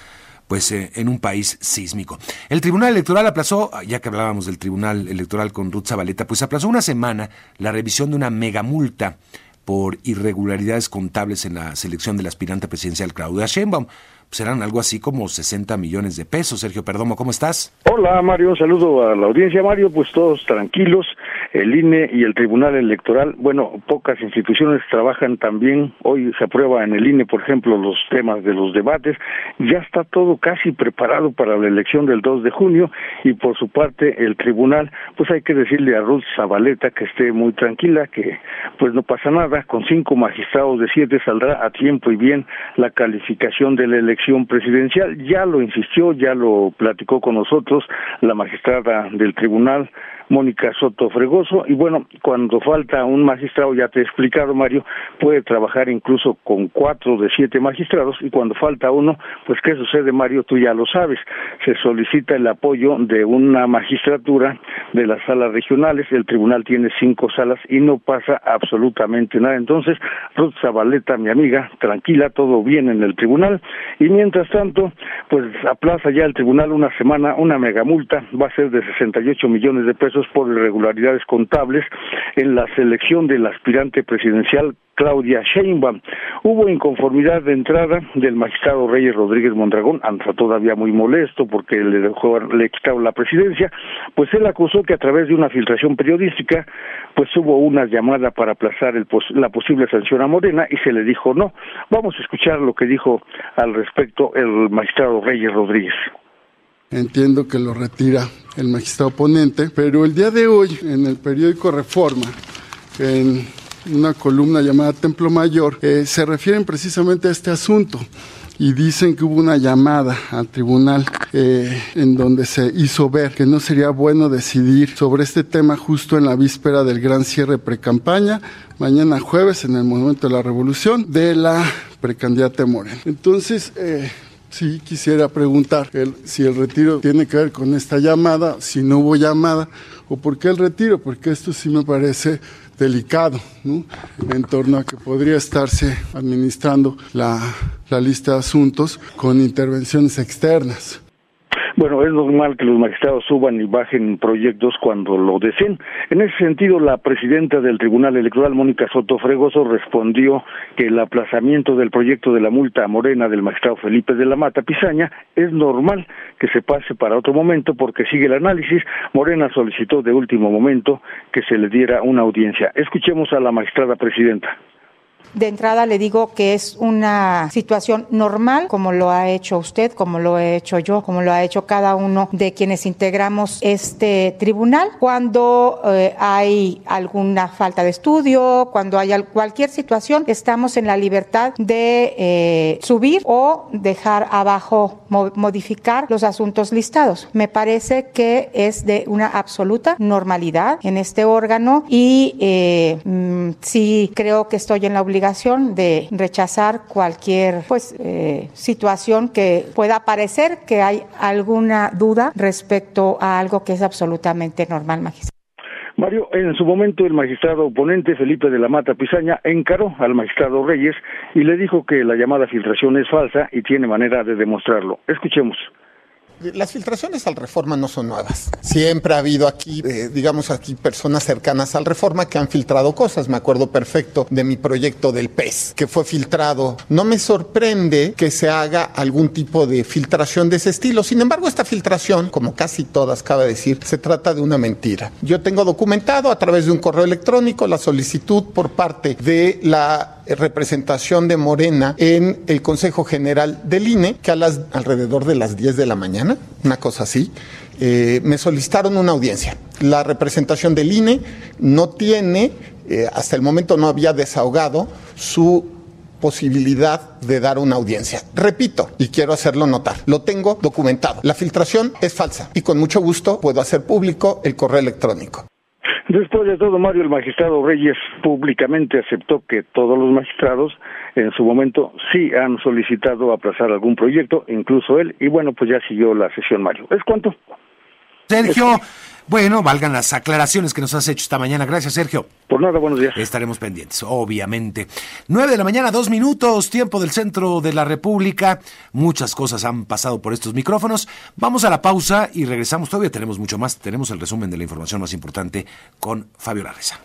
pues eh, en un país sísmico. El Tribunal Electoral aplazó, ya que hablábamos del Tribunal Electoral con Ruth Zabaleta, pues aplazó una semana la revisión de una megamulta por irregularidades contables en la selección del aspirante presidencial Claudia Sheinbaum serán algo así como 60 millones de pesos. Sergio Perdomo, ¿cómo estás?
Hola Mario, un saludo a la audiencia Mario, pues todos tranquilos, el INE y el Tribunal Electoral, bueno, pocas instituciones trabajan también, hoy se aprueba en el INE, por ejemplo, los temas de los debates, ya está todo casi preparado para la elección del 2 de junio y por su parte el Tribunal, pues hay que decirle a Ruth Zabaleta que esté muy tranquila, que pues no pasa nada, con cinco magistrados de siete saldrá a tiempo y bien la calificación de la elección presidencial. Ya lo insistió, ya lo platicó con nosotros la magistrada del tribunal, Mónica Soto Fregoso. Y bueno, cuando falta un magistrado, ya te he explicado, Mario, puede trabajar incluso con cuatro de siete magistrados. Y cuando falta uno, pues ¿qué sucede, Mario? Tú ya lo sabes. Se solicita el apoyo de una magistratura de las salas regionales. El tribunal tiene cinco salas y no pasa absolutamente nada. Entonces, Ruth Zabaleta, mi amiga, tranquila, todo bien en el tribunal. Y mientras tanto, pues aplaza ya el tribunal una semana una megamulta, va a ser de 68 millones de pesos por irregularidades contables en la selección del aspirante presidencial Claudia Sheinbaum. Hubo inconformidad de entrada del magistrado Reyes Rodríguez Mondragón, anda todavía muy molesto porque le dejó, le quitaron la presidencia, pues él acusó que a través de una filtración periodística, pues hubo una llamada para aplazar el la posible sanción a Morena y se le dijo no. Vamos a escuchar lo que dijo al respecto el magistrado Reyes Rodríguez.
Entiendo que lo retira el magistrado ponente, pero el día de hoy en el periódico Reforma, en una columna llamada Templo Mayor, eh, se refieren precisamente a este asunto y dicen que hubo una llamada al tribunal eh, en donde se hizo ver que no sería bueno decidir sobre este tema justo en la víspera del gran cierre precampaña, mañana jueves en el Monumento de la Revolución, de la precandidata Morena. Entonces, eh, sí quisiera preguntar si el retiro tiene que ver con esta llamada, si no hubo llamada, o por qué el retiro, porque esto sí me parece delicado en torno a que podría estarse administrando la, la lista de asuntos con intervenciones externas.
Bueno, es normal que los magistrados suban y bajen proyectos cuando lo deseen. En ese sentido, la presidenta del Tribunal Electoral, Mónica Soto Fregoso, respondió que el aplazamiento del proyecto de la multa morena del magistrado Felipe de la Mata Pizaña es normal que se pase para otro momento porque sigue el análisis. Morena solicitó de último momento que se le diera una audiencia. Escuchemos a la magistrada presidenta.
De entrada le digo que es una situación normal, como lo ha hecho usted, como lo he hecho yo, como lo ha hecho cada uno de quienes integramos este tribunal. Cuando eh, hay alguna falta de estudio, cuando hay cualquier situación, estamos en la libertad de eh, subir o dejar abajo, modificar los asuntos listados. Me parece que es de una absoluta normalidad en este órgano y eh, mm, sí creo que estoy en la obligación de rechazar cualquier pues eh, situación que pueda parecer que hay alguna duda respecto a algo que es absolutamente normal, magistrado.
Mario, en su momento el magistrado oponente Felipe de la Mata Pizaña encaró al magistrado Reyes y le dijo que la llamada filtración es falsa y tiene manera de demostrarlo. Escuchemos.
Las filtraciones al Reforma no son nuevas. Siempre ha habido aquí, eh, digamos aquí, personas cercanas al Reforma que han filtrado cosas. Me acuerdo perfecto de mi proyecto del PES, que fue filtrado. No me sorprende que se haga algún tipo de filtración de ese estilo. Sin embargo, esta filtración, como casi todas, cabe decir, se trata de una mentira. Yo tengo documentado a través de un correo electrónico la solicitud por parte de la representación de Morena en el Consejo General del INE, que a las alrededor de las 10 de la mañana, una cosa así, eh, me solicitaron una audiencia. La representación del INE no tiene, eh, hasta el momento no había desahogado su posibilidad de dar una audiencia. Repito, y quiero hacerlo notar, lo tengo documentado. La filtración es falsa y con mucho gusto puedo hacer público el correo electrónico.
Después de todo, Mario, el magistrado Reyes públicamente aceptó que todos los magistrados en su momento sí han solicitado aplazar algún proyecto, incluso él, y bueno, pues ya siguió la sesión, Mario. ¿Es cuánto?
Sergio, bueno, valgan las aclaraciones que nos has hecho esta mañana. Gracias, Sergio.
Por nada, buenos días.
Estaremos pendientes, obviamente. Nueve de la mañana, dos minutos, tiempo del centro de la República. Muchas cosas han pasado por estos micrófonos. Vamos a la pausa y regresamos. Todavía tenemos mucho más. Tenemos el resumen de la información más importante con Fabio Larreza.